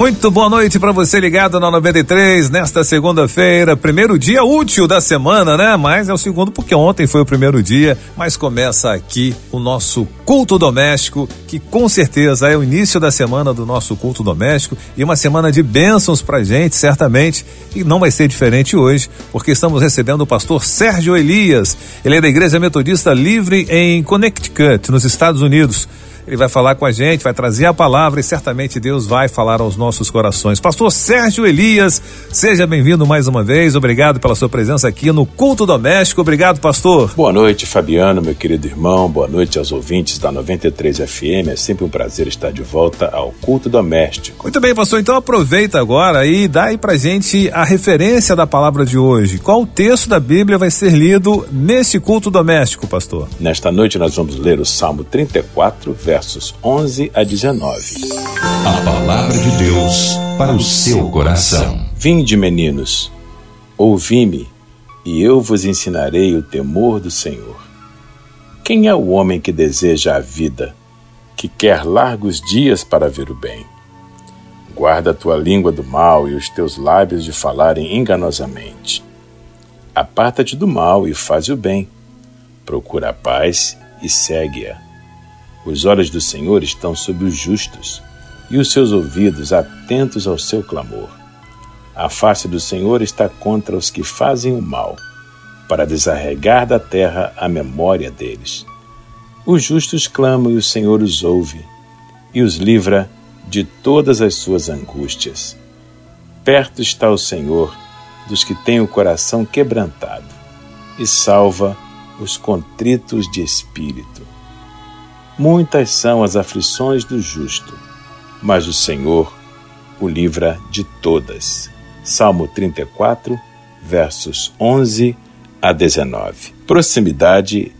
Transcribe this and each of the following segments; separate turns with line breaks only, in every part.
Muito boa noite para você ligado na 93 nesta segunda-feira, primeiro dia útil da semana, né? Mas é o segundo porque ontem foi o primeiro dia, mas começa aqui o nosso culto doméstico, que com certeza é o início da semana do nosso culto doméstico e uma semana de bênçãos pra gente, certamente, e não vai ser diferente hoje, porque estamos recebendo o pastor Sérgio Elias. Ele é da Igreja Metodista Livre em Connecticut, nos Estados Unidos. Ele vai falar com a gente, vai trazer a palavra e certamente Deus vai falar aos nossos corações. Pastor Sérgio Elias, seja bem-vindo mais uma vez. Obrigado pela sua presença aqui no Culto Doméstico. Obrigado, pastor.
Boa noite, Fabiano, meu querido irmão. Boa noite aos ouvintes da 93 FM. É sempre um prazer estar de volta ao Culto Doméstico.
Muito bem, pastor. Então aproveita agora e dá aí pra gente a referência da palavra de hoje. Qual texto da Bíblia vai ser lido nesse culto doméstico, pastor?
Nesta noite nós vamos ler o Salmo 34, verso versos 11 a 19.
A palavra de Deus para o seu coração.
Vinde, meninos, ouvi-me, e eu vos ensinarei o temor do Senhor. Quem é o homem que deseja a vida, que quer largos dias para ver o bem? Guarda a tua língua do mal e os teus lábios de falarem enganosamente. Aparta-te do mal e faz o bem. Procura a paz e segue-a. Os olhos do Senhor estão sobre os justos, e os seus ouvidos atentos ao seu clamor. A face do Senhor está contra os que fazem o mal, para desarregar da terra a memória deles. Os justos clamam e o Senhor os ouve, e os livra de todas as suas angústias. Perto está o Senhor dos que têm o coração quebrantado, e salva os contritos de espírito. Muitas são as aflições do justo, mas o Senhor o livra de todas. Salmo 34, versos 11 a 19. Proximidade,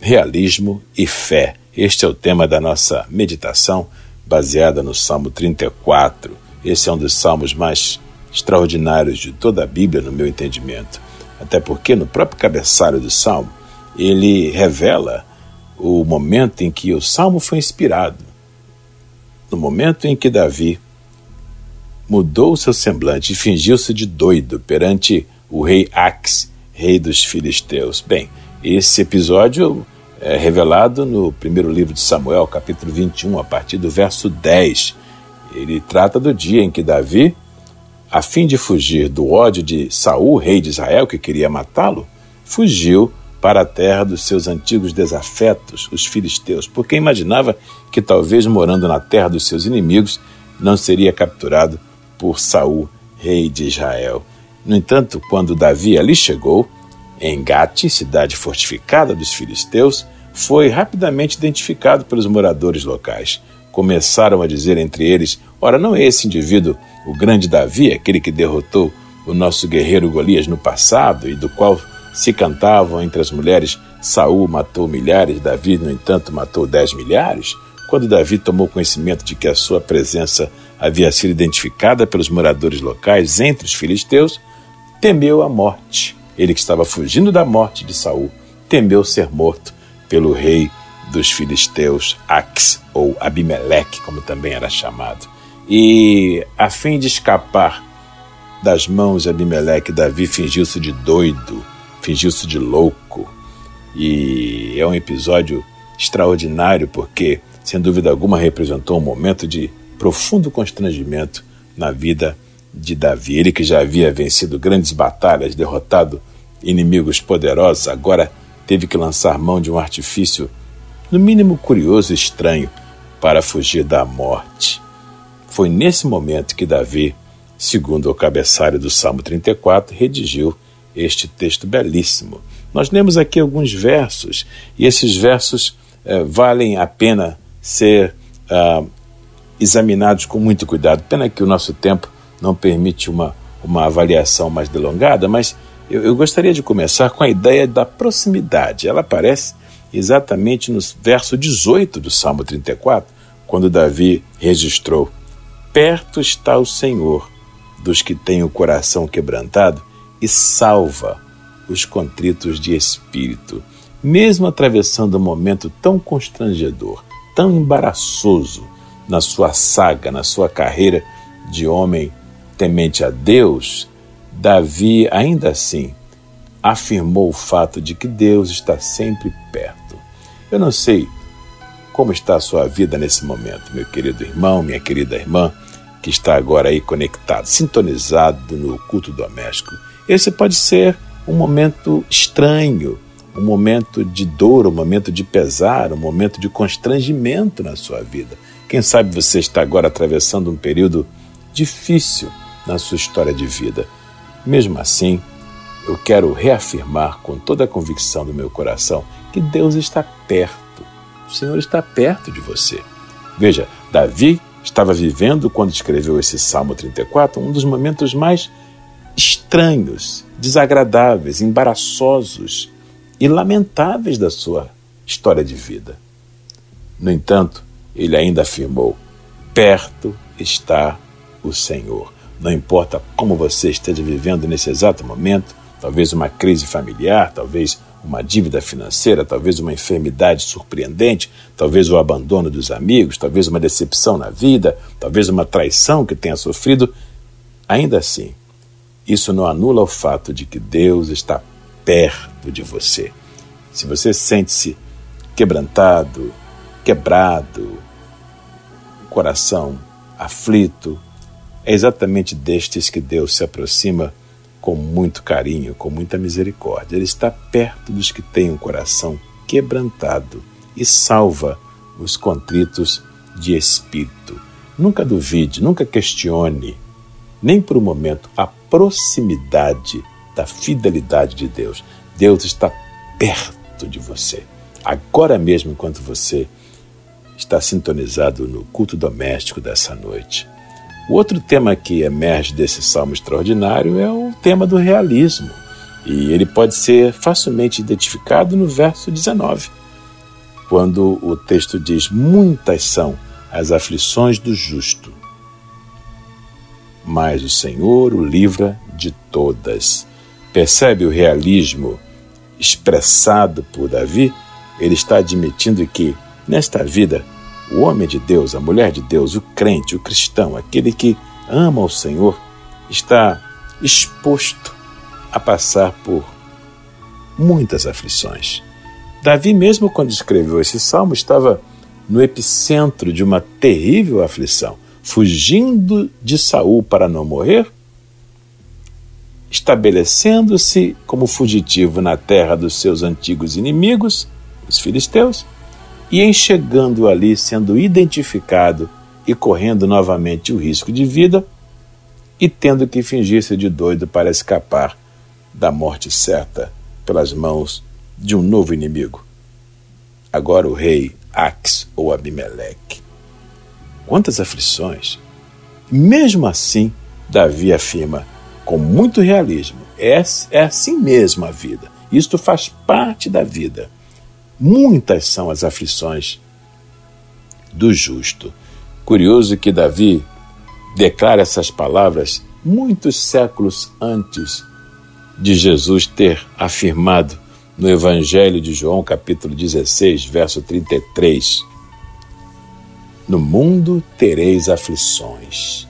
realismo e fé. Este é o tema da nossa meditação, baseada no Salmo 34. Esse é um dos salmos mais extraordinários de toda a Bíblia, no meu entendimento. Até porque no próprio cabeçalho do salmo, ele revela o momento em que o salmo foi inspirado, no momento em que Davi mudou seu semblante e fingiu-se de doido perante o rei Ax, rei dos filisteus. Bem, esse episódio é revelado no primeiro livro de Samuel, capítulo 21, a partir do verso 10. Ele trata do dia em que Davi, a fim de fugir do ódio de Saul, rei de Israel, que queria matá-lo, fugiu para a terra dos seus antigos desafetos, os filisteus, porque imaginava que talvez morando na terra dos seus inimigos não seria capturado por Saul, rei de Israel. No entanto, quando Davi ali chegou, em Gate, cidade fortificada dos filisteus, foi rapidamente identificado pelos moradores locais. Começaram a dizer entre eles: Ora, não é esse indivíduo o grande Davi, aquele que derrotou o nosso guerreiro Golias no passado e do qual se cantavam entre as mulheres: Saul matou milhares, Davi, no entanto, matou dez milhares. Quando Davi tomou conhecimento de que a sua presença havia sido identificada pelos moradores locais entre os filisteus, temeu a morte. Ele que estava fugindo da morte de Saul, temeu ser morto pelo rei dos filisteus, Ax, ou Abimeleque, como também era chamado. E, a fim de escapar das mãos de Abimeleque, Davi fingiu-se de doido fingiu-se de louco. E é um episódio extraordinário porque, sem dúvida alguma, representou um momento de profundo constrangimento na vida de Davi. Ele que já havia vencido grandes batalhas, derrotado inimigos poderosos, agora teve que lançar mão de um artifício, no mínimo curioso e estranho, para fugir da morte. Foi nesse momento que Davi, segundo o cabeçalho do Salmo 34, redigiu este texto belíssimo. Nós lemos aqui alguns versos e esses versos eh, valem a pena ser ah, examinados com muito cuidado. Pena que o nosso tempo não permite uma, uma avaliação mais delongada, mas eu, eu gostaria de começar com a ideia da proximidade. Ela aparece exatamente no verso 18 do Salmo 34, quando Davi registrou: Perto está o Senhor dos que têm o coração quebrantado e salva os contritos de espírito. Mesmo atravessando um momento tão constrangedor, tão embaraçoso na sua saga, na sua carreira de homem temente a Deus, Davi ainda assim afirmou o fato de que Deus está sempre perto. Eu não sei como está a sua vida nesse momento, meu querido irmão, minha querida irmã, que está agora aí conectado, sintonizado no culto doméstico. Esse pode ser um momento estranho, um momento de dor, um momento de pesar, um momento de constrangimento na sua vida. Quem sabe você está agora atravessando um período difícil na sua história de vida. Mesmo assim, eu quero reafirmar com toda a convicção do meu coração que Deus está perto. O Senhor está perto de você. Veja, Davi estava vivendo, quando escreveu esse Salmo 34, um dos momentos mais estranhos, desagradáveis, embaraçosos e lamentáveis da sua história de vida. No entanto, ele ainda afirmou: perto está o Senhor. Não importa como você esteja vivendo nesse exato momento, talvez uma crise familiar, talvez uma dívida financeira, talvez uma enfermidade surpreendente, talvez o abandono dos amigos, talvez uma decepção na vida, talvez uma traição que tenha sofrido, ainda assim, isso não anula o fato de que Deus está perto de você. Se você sente-se quebrantado, quebrado, coração aflito, é exatamente destes que Deus se aproxima com muito carinho, com muita misericórdia. Ele está perto dos que têm um coração quebrantado e salva os contritos de espírito. Nunca duvide, nunca questione, nem por um momento, a proximidade da fidelidade de Deus. Deus está perto de você. Agora mesmo, enquanto você está sintonizado no culto doméstico dessa noite. O outro tema que emerge desse salmo extraordinário é o tema do realismo, e ele pode ser facilmente identificado no verso 19, quando o texto diz: Muitas são as aflições do justo, mas o Senhor o livra de todas. Percebe o realismo expressado por Davi? Ele está admitindo que, nesta vida, o homem de Deus, a mulher de Deus, o crente, o cristão, aquele que ama o Senhor, está exposto a passar por muitas aflições. Davi, mesmo quando escreveu esse salmo, estava no epicentro de uma terrível aflição, fugindo de Saul para não morrer, estabelecendo-se como fugitivo na terra dos seus antigos inimigos, os filisteus, e em chegando ali, sendo identificado e correndo novamente o risco de vida, e tendo que fingir-se de doido para escapar da morte certa pelas mãos de um novo inimigo. Agora o rei Ax ou Abimeleque. Quantas aflições! Mesmo assim, Davi afirma com muito realismo: é, é assim mesmo a vida. Isto faz parte da vida. Muitas são as aflições do justo. Curioso que Davi declara essas palavras muitos séculos antes de Jesus ter afirmado no Evangelho de João, capítulo 16, verso 33: No mundo tereis aflições.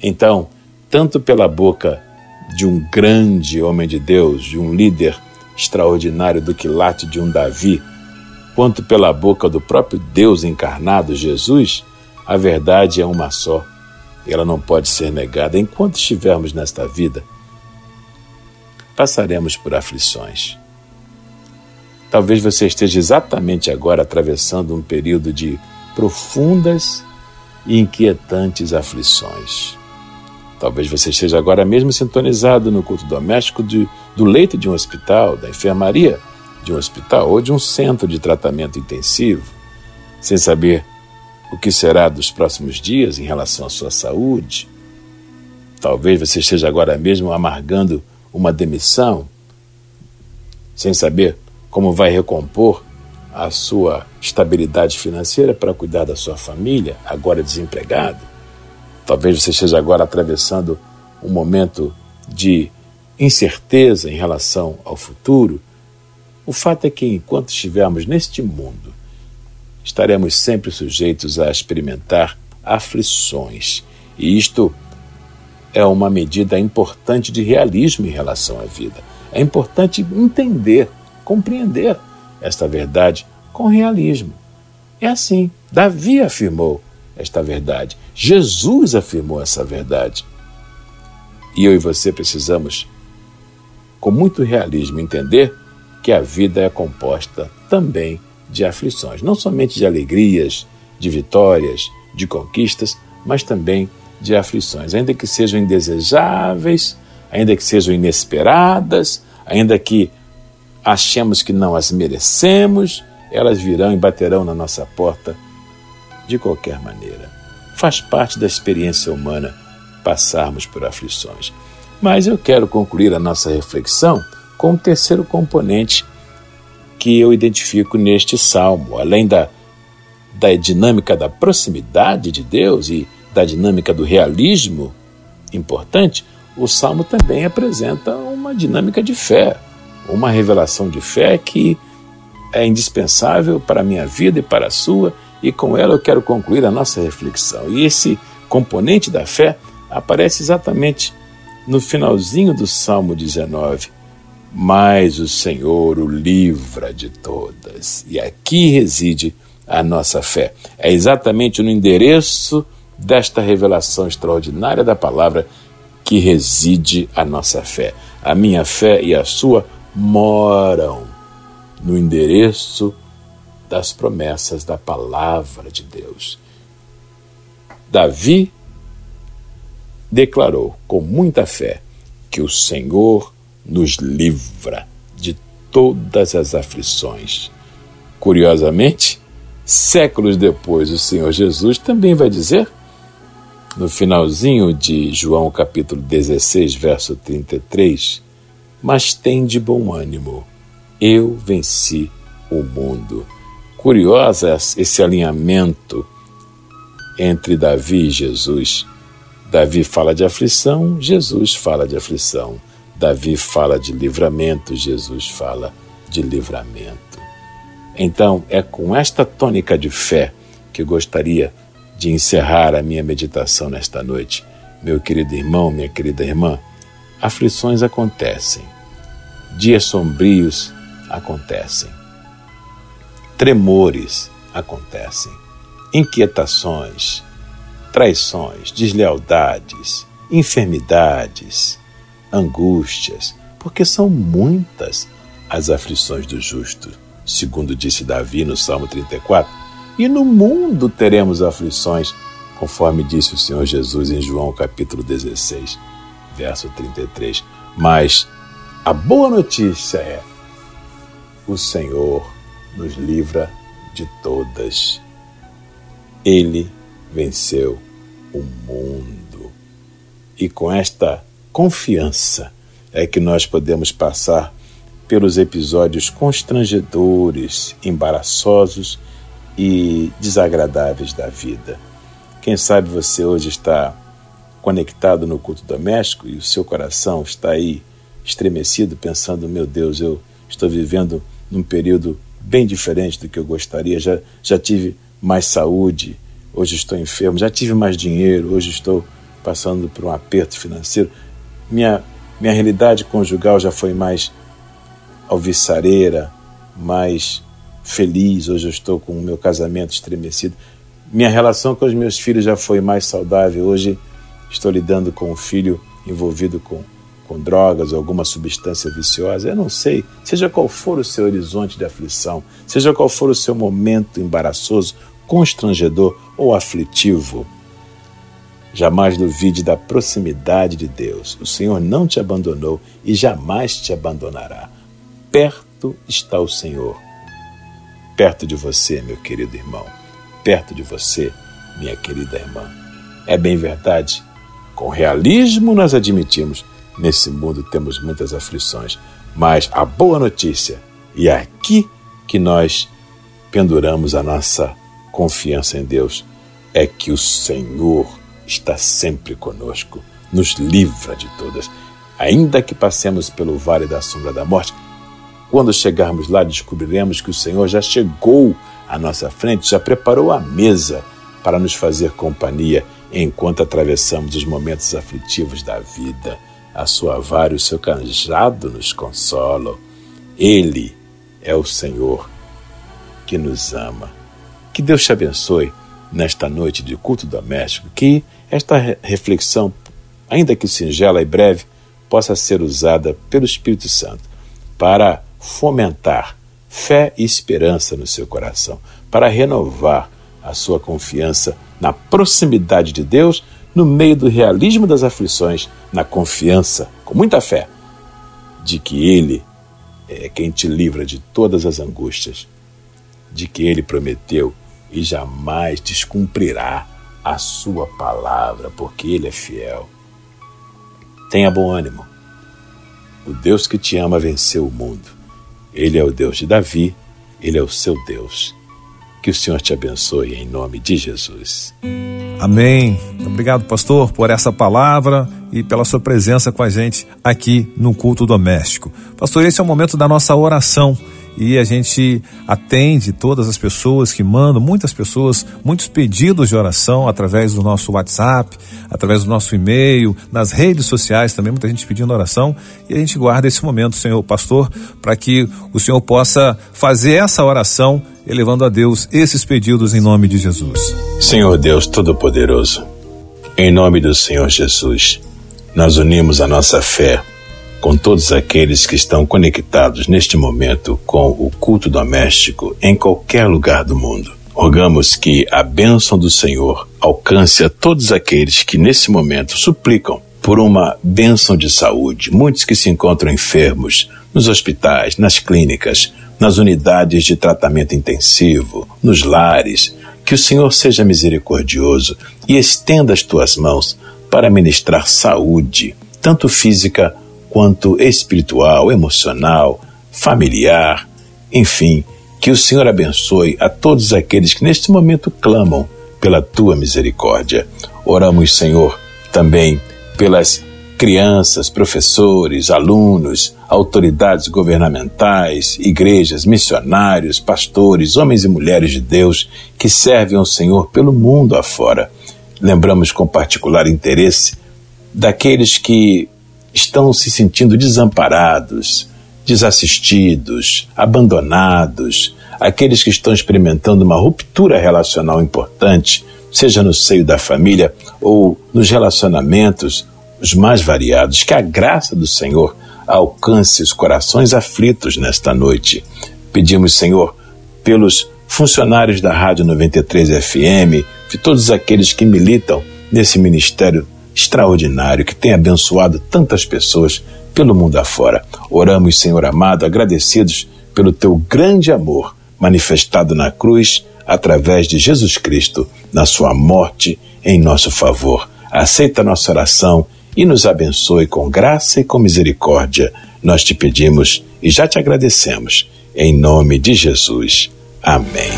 Então, tanto pela boca de um grande homem de Deus, de um líder extraordinário do quilate de um Davi, quanto pela boca do próprio Deus encarnado, Jesus, a verdade é uma só. Ela não pode ser negada. Enquanto estivermos nesta vida, passaremos por aflições. Talvez você esteja exatamente agora atravessando um período de profundas e inquietantes aflições. Talvez você esteja agora mesmo sintonizado no culto doméstico de, do leito de um hospital, da enfermaria de um hospital ou de um centro de tratamento intensivo, sem saber o que será dos próximos dias em relação à sua saúde. Talvez você esteja agora mesmo amargando uma demissão, sem saber como vai recompor a sua estabilidade financeira para cuidar da sua família, agora desempregado. Talvez você esteja agora atravessando um momento de incerteza em relação ao futuro. O fato é que enquanto estivermos neste mundo, estaremos sempre sujeitos a experimentar aflições. E isto é uma medida importante de realismo em relação à vida. É importante entender, compreender esta verdade com realismo. É assim. Davi afirmou esta verdade. Jesus afirmou essa verdade. E eu e você precisamos, com muito realismo, entender que a vida é composta também de aflições, não somente de alegrias, de vitórias, de conquistas, mas também de aflições, ainda que sejam indesejáveis, ainda que sejam inesperadas, ainda que achemos que não as merecemos, elas virão e baterão na nossa porta de qualquer maneira. Faz parte da experiência humana passarmos por aflições. Mas eu quero concluir a nossa reflexão com o um terceiro componente que eu identifico neste salmo, além da, da dinâmica da proximidade de Deus e da dinâmica do realismo importante, o salmo também apresenta uma dinâmica de fé, uma revelação de fé que é indispensável para a minha vida e para a sua, e com ela eu quero concluir a nossa reflexão. E esse componente da fé aparece exatamente no finalzinho do Salmo 19. Mas o Senhor o livra de todas. E aqui reside a nossa fé. É exatamente no endereço desta revelação extraordinária da palavra que reside a nossa fé. A minha fé e a sua moram no endereço das promessas da palavra de Deus. Davi declarou com muita fé que o Senhor nos livra de todas as aflições. Curiosamente, séculos depois, o Senhor Jesus também vai dizer, no finalzinho de João capítulo 16, verso 33, mas tem de bom ânimo, eu venci o mundo. Curiosa esse alinhamento entre Davi e Jesus. Davi fala de aflição, Jesus fala de aflição. Davi fala de livramento, Jesus fala de livramento. Então, é com esta tônica de fé que gostaria de encerrar a minha meditação nesta noite. Meu querido irmão, minha querida irmã, aflições acontecem, dias sombrios acontecem, tremores acontecem, inquietações, traições, deslealdades, enfermidades, angústias, porque são muitas as aflições do justo, segundo disse Davi no Salmo 34. E no mundo teremos aflições, conforme disse o Senhor Jesus em João capítulo 16, verso 33. Mas a boa notícia é: o Senhor nos livra de todas. Ele venceu o mundo. E com esta confiança é que nós podemos passar pelos episódios constrangedores, embaraçosos e desagradáveis da vida. Quem sabe você hoje está conectado no culto doméstico e o seu coração está aí estremecido, pensando: meu Deus, eu estou vivendo num período bem diferente do que eu gostaria. Já, já tive mais saúde, hoje estou enfermo. Já tive mais dinheiro, hoje estou passando por um aperto financeiro. Minha, minha realidade conjugal já foi mais alvissareira, mais feliz. Hoje eu estou com o meu casamento estremecido. Minha relação com os meus filhos já foi mais saudável. Hoje estou lidando com um filho envolvido com com drogas ou alguma substância viciosa, eu não sei, seja qual for o seu horizonte de aflição, seja qual for o seu momento embaraçoso, constrangedor ou aflitivo, jamais duvide da proximidade de Deus. O Senhor não te abandonou e jamais te abandonará. Perto está o Senhor. Perto de você, meu querido irmão. Perto de você, minha querida irmã. É bem verdade. Com realismo nós admitimos Nesse mundo temos muitas aflições, mas a boa notícia, e é aqui que nós penduramos a nossa confiança em Deus, é que o Senhor está sempre conosco, nos livra de todas. Ainda que passemos pelo vale da sombra da morte, quando chegarmos lá, descobriremos que o Senhor já chegou à nossa frente, já preparou a mesa para nos fazer companhia enquanto atravessamos os momentos aflitivos da vida. A sua vara e o seu canjado nos consolam. Ele é o Senhor que nos ama. Que Deus te abençoe nesta noite de culto doméstico, que esta reflexão, ainda que singela e breve, possa ser usada pelo Espírito Santo para fomentar fé e esperança no seu coração, para renovar a sua confiança na proximidade de Deus, no meio do realismo das aflições, na confiança, com muita fé, de que Ele é quem te livra de todas as angústias, de que Ele prometeu e jamais descumprirá a sua palavra, porque Ele é fiel. Tenha bom ânimo. O Deus que te ama venceu o mundo. Ele é o Deus de Davi, ele é o seu Deus. Que o Senhor te abençoe em nome de Jesus.
Amém. Obrigado, pastor, por essa palavra e pela sua presença com a gente aqui no culto doméstico. Pastor, esse é o momento da nossa oração e a gente atende todas as pessoas que mandam, muitas pessoas, muitos pedidos de oração através do nosso WhatsApp, através do nosso e-mail, nas redes sociais também, muita gente pedindo oração e a gente guarda esse momento, Senhor Pastor, para que o Senhor possa fazer essa oração elevando a Deus esses pedidos em nome de Jesus.
Senhor Deus Todo-Poderoso, em nome do Senhor Jesus, nós unimos a nossa fé com todos aqueles que estão conectados neste momento com o culto doméstico em qualquer lugar do mundo. Rogamos que a bênção do Senhor alcance a todos aqueles que nesse momento suplicam por uma bênção de saúde, muitos que se encontram enfermos nos hospitais, nas clínicas, nas unidades de tratamento intensivo, nos lares. Que o Senhor seja misericordioso e estenda as tuas mãos para ministrar saúde, tanto física quanto espiritual, emocional, familiar, enfim, que o Senhor abençoe a todos aqueles que neste momento clamam pela tua misericórdia. Oramos, Senhor, também pelas crianças, professores, alunos, autoridades governamentais, igrejas, missionários, pastores, homens e mulheres de Deus que servem ao Senhor pelo mundo afora. Lembramos com particular interesse daqueles que estão se sentindo desamparados, desassistidos, abandonados, aqueles que estão experimentando uma ruptura relacional importante, seja no seio da família ou nos relacionamentos os mais variados, que a graça do Senhor alcance os corações aflitos nesta noite. Pedimos, Senhor, pelos funcionários da Rádio 93 FM, de todos aqueles que militam nesse ministério extraordinário que tem abençoado tantas pessoas pelo mundo afora. Oramos, Senhor amado, agradecidos pelo teu grande amor manifestado na cruz através de Jesus Cristo, na sua morte em nosso favor. Aceita nossa oração e nos abençoe com graça e com misericórdia. Nós te pedimos e já te agradecemos. Em nome de Jesus. Amém.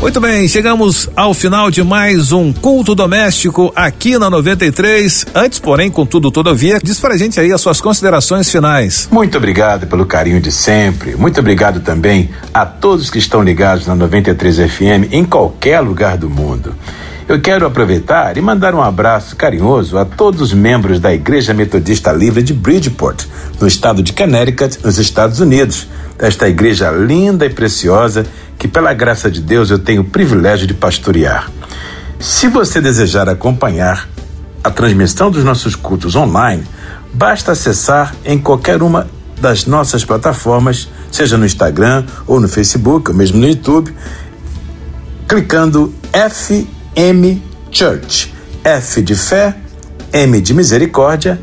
Muito bem, chegamos ao final de mais um culto doméstico aqui na 93. Antes, porém, contudo, todavia, diz pra gente aí as suas considerações finais.
Muito obrigado pelo carinho de sempre. Muito obrigado também a todos que estão ligados na 93 FM em qualquer lugar do mundo. Eu quero aproveitar e mandar um abraço carinhoso a todos os membros da Igreja Metodista Livre de Bridgeport, no estado de Connecticut, nos Estados Unidos. Esta igreja linda e preciosa que, pela graça de Deus, eu tenho o privilégio de pastorear. Se você desejar acompanhar a transmissão dos nossos cultos online, basta acessar em qualquer uma das nossas plataformas, seja no Instagram ou no Facebook, ou mesmo no YouTube, clicando FM Church. F de fé, M de misericórdia,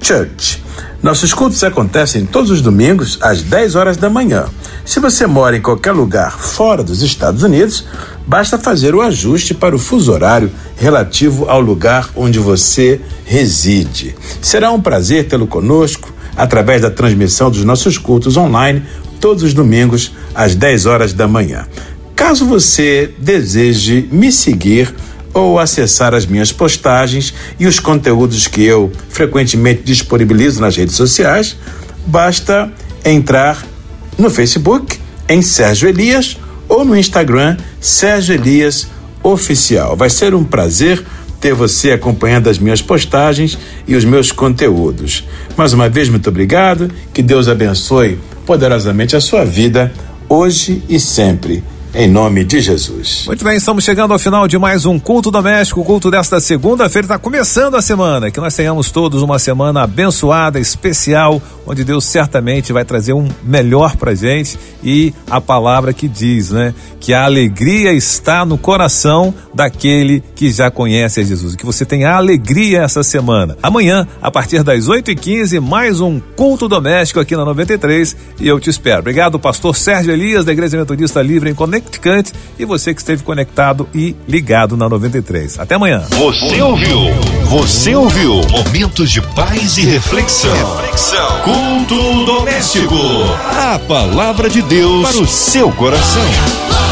Church. Nossos cultos acontecem todos os domingos às 10 horas da manhã. Se você mora em qualquer lugar fora dos Estados Unidos, basta fazer o ajuste para o fuso horário relativo ao lugar onde você reside. Será um prazer tê-lo conosco através da transmissão dos nossos cultos online todos os domingos às 10 horas da manhã. Caso você deseje me seguir ou acessar as minhas postagens e os conteúdos que eu frequentemente disponibilizo nas redes sociais, basta entrar no Facebook em Sérgio Elias ou no Instagram Sérgio Elias Oficial. Vai ser um prazer ter você acompanhando as minhas postagens e os meus conteúdos. Mais uma vez, muito obrigado. Que Deus abençoe poderosamente a sua vida, hoje e sempre em nome de Jesus.
Muito bem, estamos chegando ao final de mais um culto doméstico. O culto desta segunda-feira está começando a semana. Que nós tenhamos todos uma semana abençoada, especial, onde Deus certamente vai trazer um melhor para gente e a palavra que diz, né? Que a alegria está no coração daquele que já conhece a Jesus. Que você tenha alegria essa semana. Amanhã, a partir das 8 e 15 mais um culto doméstico aqui na 93 e eu te espero. Obrigado, pastor Sérgio Elias, da Igreja Metodista Livre em Conexão E você que esteve conectado e ligado na 93. Até amanhã.
Você ouviu? Você ouviu? Momentos de paz e reflexão. Reflexão. Culto doméstico. A palavra de Deus para o seu coração.